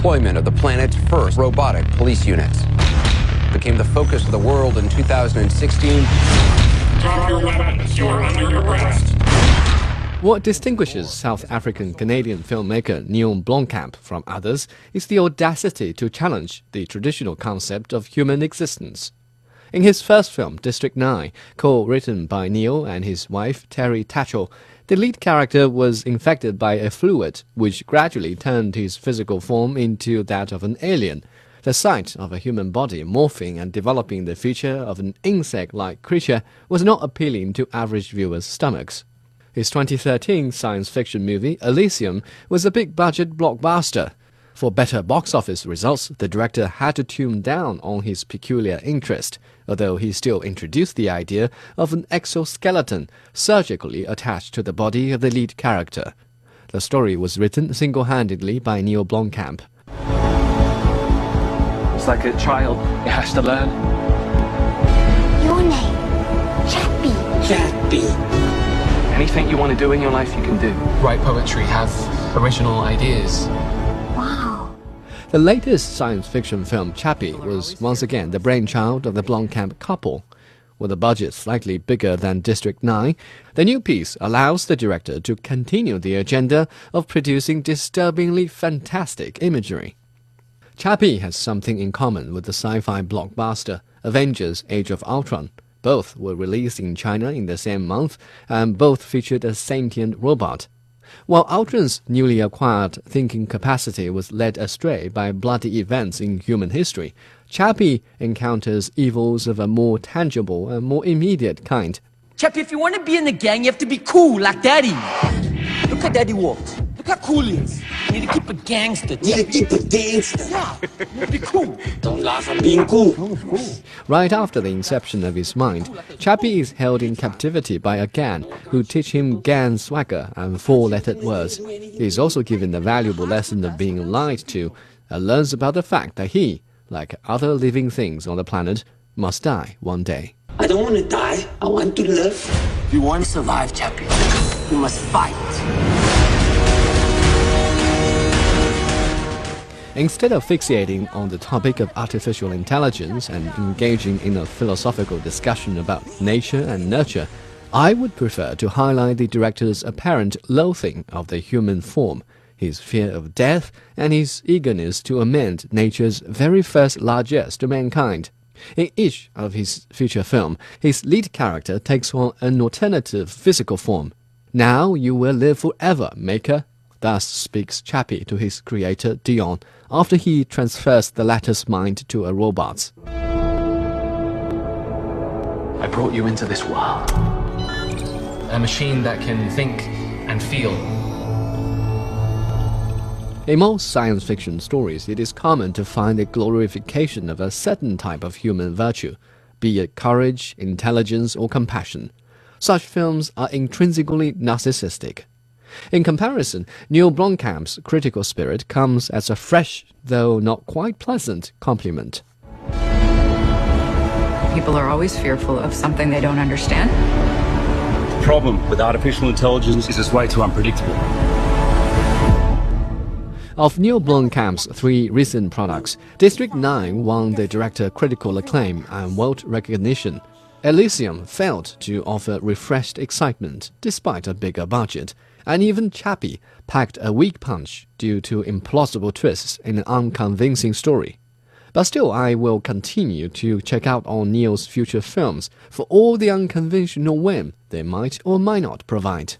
deployment of the planet's first robotic police units. Became the focus of the world in 2016. Drop your weapons. You're under arrest. What distinguishes South African Canadian filmmaker Neill Blomkamp from others is the audacity to challenge the traditional concept of human existence. In his first film, District 9, co written by Neill and his wife Terri Tatchell, the lead character was infected by a fluid which gradually turned his physical form into that of an alien. The sight of a human body morphing and developing the feature of an insect like creature was not appealing to average viewers' stomachs. His 2013 science fiction movie, Elysium, was a big budget blockbuster. For better box office results, the director had to tune down on his peculiar interest, although he still introduced the idea of an exoskeleton surgically attached to the body of the lead character. The story was written single handedly by Neill Blomkamp. It's like a child, it has to learn. Your name, Chappie. Chappie. Anything you want to do in your life, you can do. Write poetry, have original ideas. The latest science fiction film, Chappie, was once again the brainchild of the Blomkamp couple. With a budget slightly bigger than District 9, the new piece allows the director to continue the agenda of producing disturbingly fantastic imagery. Chappie has something in common with the sci fi blockbuster Avengers Age of Ultron. Both were released in China in the same month, and both featured a sentient robot. While Ultron's newly acquired thinking capacity was led astray by bloody events in human history, Chappie encounters evils of a more tangible and more immediate kind. Chappie, if you want to be in the gang, you have to be cool like Daddy. Look how Daddy walked. Look how cool he is. You need to keep a gangster. You need to keep a gangster. Yeah, be cool. Don't laugh, I'm being cool. Right after the inception of his mind, Chappie is held in captivity by a gang who teach him gang swagger and four-lettered words. He is also given the valuable lesson of being lied to and learns about the fact that he, like other living things on the planet, must die one day. I don't want to die. I want to live. You want to survive, Chappie. You must fight. Instead of fixating on the topic of artificial intelligence and engaging in a philosophical discussion about nature and nurture, I would prefer to highlight the director's apparent loathing of the human form, his fear of death, and his eagerness to amend nature's very first largesse to mankind. In each of his feature film, his lead character takes on an alternative physical form. Now you will live forever, Maker. Thus speaks Chappie to his creator Deon after he transfers the latter's mind to a robot's. I brought you into this world. A machine that can think and feel. In most science fiction stories, it is common to find a glorification of a certain type of human virtue, be it courage, intelligence, or compassion. Such films are intrinsically narcissistic. In comparison, Neill Blomkamp's critical spirit comes as a fresh, though not quite pleasant, compliment. People are always fearful of something they don't understand. The problem with artificial intelligence is it's way too unpredictable. Of Neill Blomkamp's three recent products, District 9 won the director critical acclaim and world recognition. Elysium failed to offer refreshed excitement despite a bigger budget and even Chappie packed a weak punch due to implausible twists in an unconvincing story. But still, I will continue to check out on Neill's future films for all the unconventional whim they might or might not provide.